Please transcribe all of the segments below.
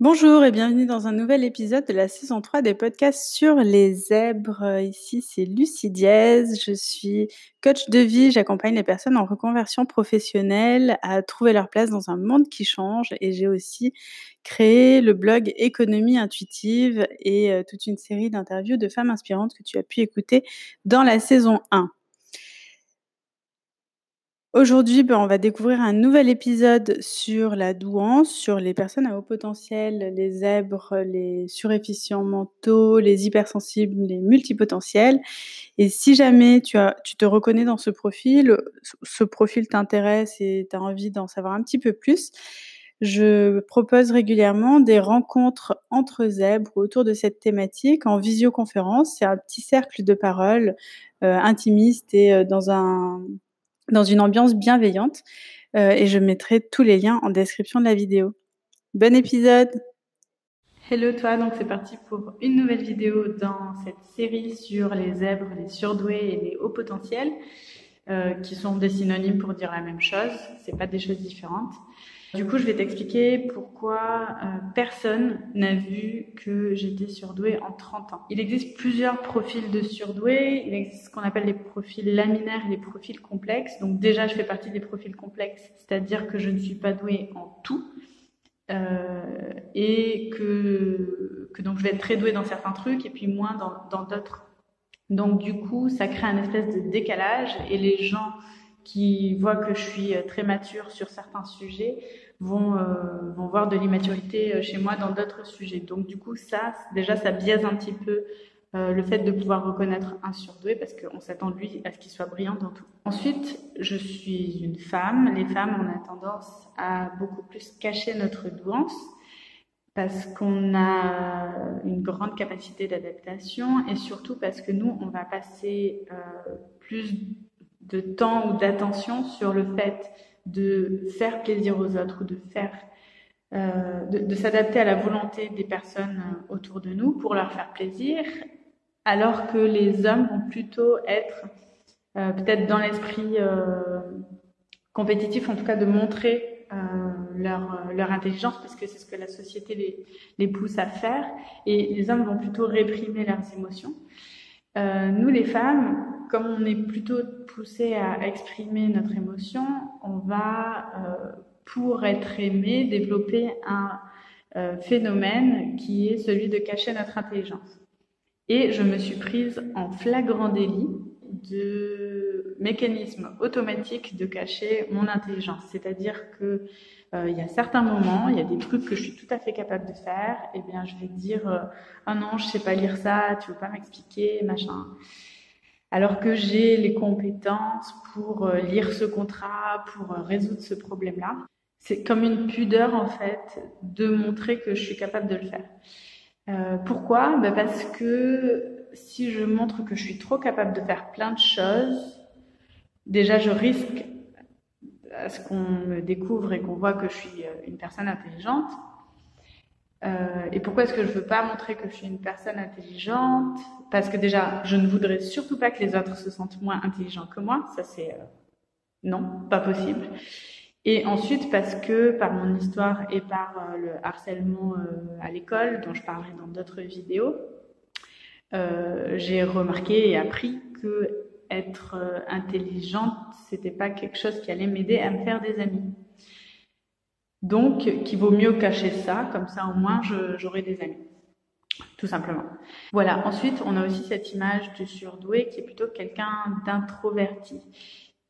Bonjour et bienvenue dans un nouvel épisode de la saison 3 des podcasts sur les zèbres. Ici, c'est Lucie Diez. Je suis coach de vie. J'accompagne les personnes en reconversion professionnelle à trouver leur place dans un monde qui change. Et j'ai aussi créé le blog Économie intuitive et euh, toute une série d'interviews de femmes inspirantes que tu as pu écouter dans la saison 1. Aujourd'hui, ben, on va découvrir un nouvel épisode sur la douance, sur les personnes à haut potentiel, les zèbres, les surefficients mentaux, les hypersensibles, les multipotentiels. Et si jamais tu, te reconnais dans ce profil, ce profil t'intéresse et tu as envie d'en savoir un petit peu plus, je propose régulièrement des rencontres entre zèbres autour de cette thématique en visioconférence. C'est un petit cercle de parole euh, intimiste et euh, dans un dans une ambiance bienveillante. Euh, et je mettrai tous les liens en description de la vidéo. Bon épisode Hello toi, donc c'est parti pour une nouvelle vidéo dans cette série sur les zèbres, les surdoués et les hauts potentiels, euh, qui sont des synonymes pour dire la même chose, c'est pas des choses différentes. Du coup, je vais t'expliquer pourquoi euh, personne n'a vu que j'étais surdouée en 30 ans. Il existe plusieurs profils de surdoués. Il existe ce qu'on appelle les profils laminaires et les profils complexes. Donc déjà, je fais partie des profils complexes, c'est-à-dire que je ne suis pas douée en tout. Euh, et que, donc je vais être très douée dans certains trucs et puis moins dans d'autres. Donc du coup, ça crée un espèce de décalage et les gens qui voient que je suis euh, très mature sur certains sujets vont, euh, vont voir de l'immaturité euh, chez moi dans d'autres sujets. Donc du coup, ça, déjà, ça biaise un petit peu le fait de pouvoir reconnaître un surdoué parce qu'on s'attend lui à ce qu'il soit brillant dans tout. Ensuite, je suis une femme. Les femmes, on a tendance à beaucoup plus cacher notre douance parce qu'on a une grande capacité d'adaptation et surtout parce que nous, on va passer plus de temps ou d'attention sur le fait de faire plaisir aux autres ou de faire euh, de, s'adapter à la volonté des personnes euh, autour de nous pour leur faire plaisir, alors que les hommes vont plutôt être euh, peut-être dans l'esprit compétitif, en tout cas de montrer leur, leur intelligence, parce que c'est ce que la société les, les pousse à faire, et les hommes vont plutôt réprimer leurs émotions. nous, les femmes, comme on est plutôt poussé à exprimer notre émotion, on va, euh, pour être aimé, développer un euh, phénomène qui est celui de cacher notre intelligence. Et je me suis prise en flagrant délit de mécanisme automatique de cacher mon intelligence. C'est-à-dire que euh, y a certains moments, il y a des trucs que je suis tout à fait capable de faire, et eh bien je vais dire ah non, je sais pas lire ça, tu veux pas m'expliquer, machin alors que j'ai les compétences pour euh, lire ce contrat, pour euh, résoudre ce problème-là. C'est comme une pudeur en fait de montrer que je suis capable de le faire. Euh, pourquoi? Ben Parce que si je montre que je suis trop capable de faire plein de choses, déjà je risque à ce qu'on me découvre et qu'on voit que je suis une personne intelligente. Euh, et pourquoi est-ce que je veux pas montrer que je suis une personne intelligente? Parce que déjà, je ne voudrais surtout pas que les autres se sentent moins intelligents que moi. Ça, c'est euh, non, pas possible. Et ensuite, parce que par mon histoire et par euh, le harcèlement à l'école, dont je parlerai dans d'autres vidéos, j'ai remarqué et appris que être intelligente, c'était pas quelque chose qui allait m'aider à me faire des amis. Donc, qu'il vaut mieux cacher ça, comme ça au moins j'aurai des amis. Tout simplement. Voilà. Ensuite, on a aussi cette image du surdoué qui est plutôt quelqu'un d'introverti,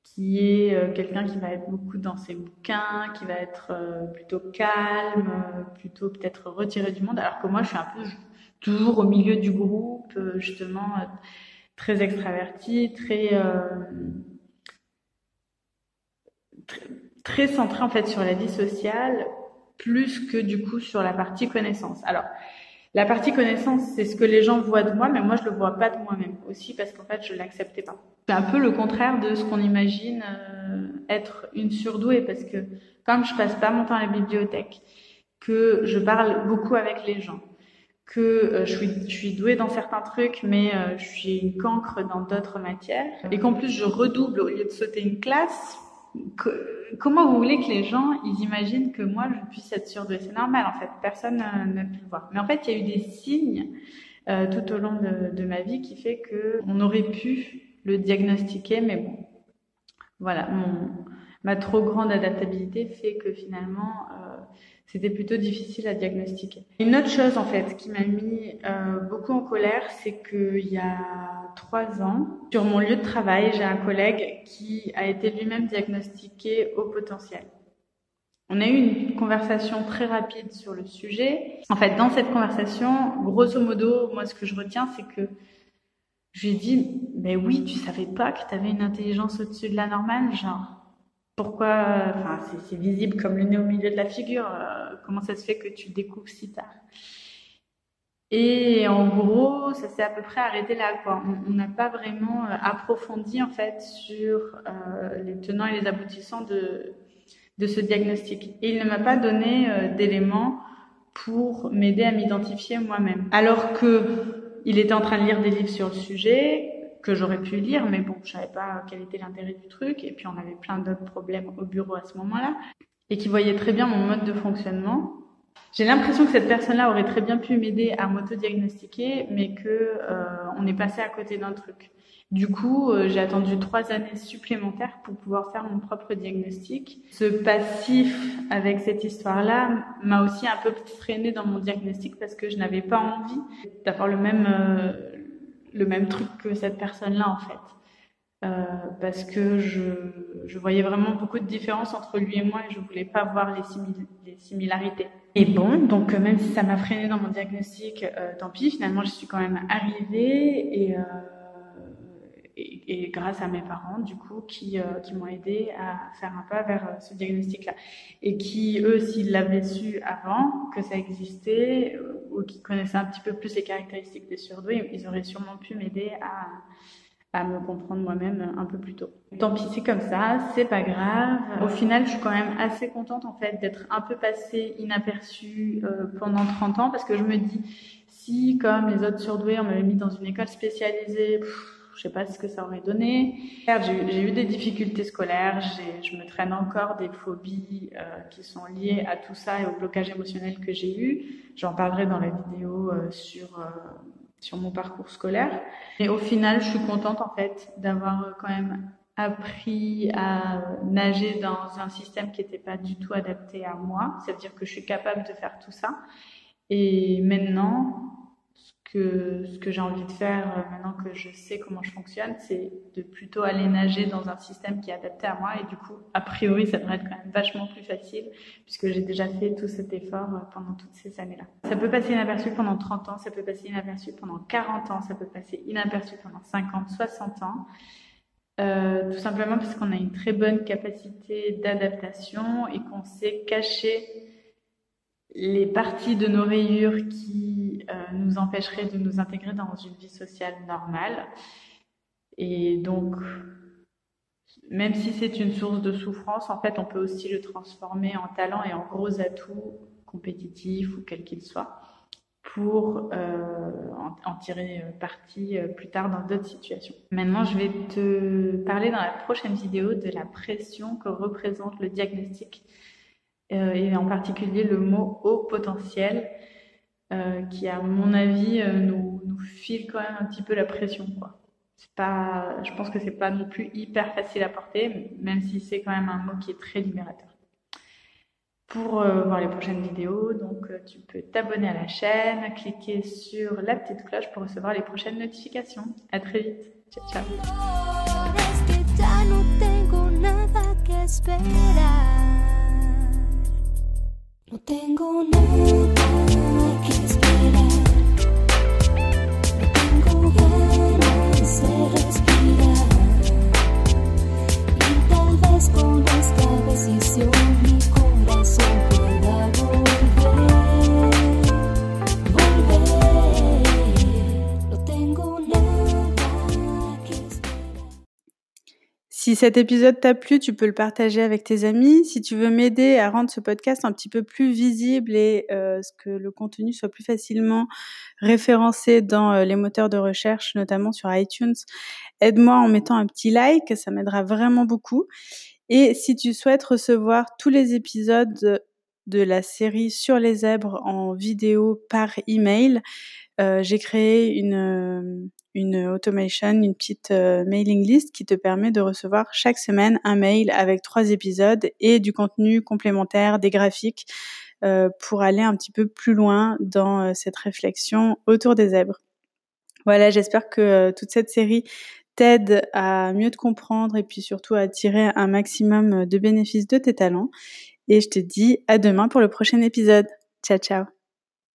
qui est euh, quelqu'un qui va être beaucoup dans ses bouquins, qui va être euh, plutôt calme, euh, plutôt peut-être retiré du monde, alors que moi je suis un peu toujours au milieu du groupe, justement très extraverti, très, très très centré en fait sur la vie sociale plus que du coup sur la partie connaissance. Alors, la partie connaissance, c'est ce que les gens voient de moi, mais moi je le vois pas de moi-même aussi parce qu'en fait je l'acceptais pas. C'est un peu le contraire de ce qu'on imagine euh, être une surdouée parce que comme je passe pas mon temps à la bibliothèque, que je parle beaucoup avec les gens, que euh, je, suis, douée dans certains trucs, mais euh, je suis une cancre dans d'autres matières, et qu'en plus je redouble au lieu de sauter une classe, comment vous voulez que les gens ils imaginent que moi je puisse être surdouée C'est normal en fait, personne n'a pu le voir. Mais en fait, il y a eu des signes euh, tout au long de, de, ma vie qui fait que on aurait pu le diagnostiquer, mais bon, voilà, ma trop grande adaptabilité fait que finalement euh, c'était plutôt difficile à diagnostiquer. Une autre chose en fait qui m'a mis euh, beaucoup en colère, c'est qu'il y a trois ans, sur mon lieu de travail, j'ai un collègue qui a été lui-même diagnostiqué au potentiel. On a eu une conversation très rapide sur le sujet. En fait, dans cette conversation, grosso modo, moi ce que je retiens, c'est que je lui ai dit, mais oui, tu savais pas que tu avais une intelligence au-dessus de la normale, genre pourquoi, enfin, c'est visible comme le nez au milieu de la figure, euh, comment ça se fait que tu découvres si tard? Et en gros, ça s'est à peu près arrêté là, quoi. On n'a pas vraiment euh, approfondi, en fait, sur euh, les tenants et les aboutissants de, de ce diagnostic. Et il ne m'a pas donné d'éléments pour m'aider à m'identifier moi-même. Alors que il était en train de lire des livres sur le sujet, que j'aurais pu lire, mais bon, je savais pas quel était l'intérêt du truc. Et puis on avait plein d'autres problèmes au bureau à ce moment-là, et qui voyait très bien mon mode de fonctionnement. J'ai l'impression que cette personne-là aurait très bien pu m'aider à m'auto-diagnostiquer, mais que euh, on est passé à côté d'un truc. Du coup, euh, j'ai attendu trois années supplémentaires pour pouvoir faire mon propre diagnostic. Ce passif avec cette histoire-là m'a aussi un peu freiné dans mon diagnostic parce que je n'avais pas envie d'avoir le même euh, le même truc que cette personne-là, en fait. Euh, parce que je, je, voyais vraiment beaucoup de différences entre lui et moi et je voulais pas voir les, les similarités. Et bon, donc euh, même si ça m'a freiné dans mon diagnostic, euh, tant pis, finalement je suis quand même arrivée et, et, et, grâce à mes parents, du coup, qui, euh, qui m'ont aidé à faire un pas vers ce diagnostic-là. Et qui, eux, s'ils l'avaient su avant que ça existait, ou qui connaissaient un petit peu plus les caractéristiques des surdoués, ils auraient sûrement pu m'aider à, à me comprendre moi-même un peu plus tôt. Tant pis, c'est comme ça, c'est pas grave. Au final, je suis quand même assez contente en fait d'être un peu passée inaperçue euh, pendant 30 ans parce que je me dis si comme les autres surdoués on m'avait mis dans une école spécialisée, je sais pas ce que ça aurait donné. J'ai eu des difficultés scolaires, je me traîne encore des phobies euh, qui sont liées à tout ça et au blocage émotionnel que j'ai eu. J'en parlerai dans la vidéo euh, sur sur mon parcours scolaire. Et au final, je suis contente en fait d'avoir quand même appris à nager dans un système qui n'était pas du tout adapté à moi. C'est-à-dire que je suis capable de faire tout ça. Et maintenant, que ce que j'ai envie de faire euh, maintenant que je sais comment je fonctionne, c'est de plutôt aller nager dans un système qui est adapté à moi et du coup, a priori, ça devrait être quand même vachement plus facile puisque j'ai déjà fait tout cet effort euh, pendant toutes ces années-là. Ça peut passer inaperçu pendant 30 ans, ça peut passer inaperçu pendant 40 ans, ça peut passer inaperçu pendant 50, 60 ans. Euh, tout simplement parce qu'on a une très bonne capacité d'adaptation et qu'on sait cacher les parties de nos rayures qui euh, nous empêcheraient de nous intégrer dans une vie sociale normale. Et donc, même si c'est une source de souffrance, en fait, on peut aussi le transformer en talent et en gros atout compétitif ou quel qu'il soit pour euh, en, tirer parti euh, plus tard dans d'autres situations. Maintenant, je vais te parler dans la prochaine vidéo de la pression que représente le diagnostic euh, et en particulier le mot haut potentiel, euh, qui à mon avis euh, nous, file quand même un petit peu la pression. Pas, je pense que c'est pas non plus hyper facile à porter, même si c'est quand même un mot qui est très libérateur. Pour voir les prochaines vidéos, donc tu peux t'abonner à la chaîne, cliquer sur la petite cloche pour recevoir les prochaines notifications. À très vite. Ciao ciao. Tengo nada Si cet épisode t'a plu, tu peux le partager avec tes amis. Si tu veux m'aider à rendre ce podcast un petit peu plus visible et euh, que le contenu soit plus facilement référencé dans euh, les moteurs de recherche, notamment sur iTunes, aide-moi en mettant un petit like, ça m'aidera vraiment beaucoup. Et si tu souhaites recevoir tous les épisodes de la série sur les zèbres en vidéo par email, euh, j'ai créé une, une automation, une petite euh, mailing list qui te permet de recevoir chaque semaine un mail avec trois épisodes et du contenu complémentaire, des graphiques, pour aller un petit peu plus loin dans cette réflexion autour des zèbres. Voilà, j'espère que toute cette série t'aide à mieux te comprendre et puis surtout à tirer un maximum de bénéfices de tes talents. Et je te dis à demain pour le prochain épisode. Ciao, ciao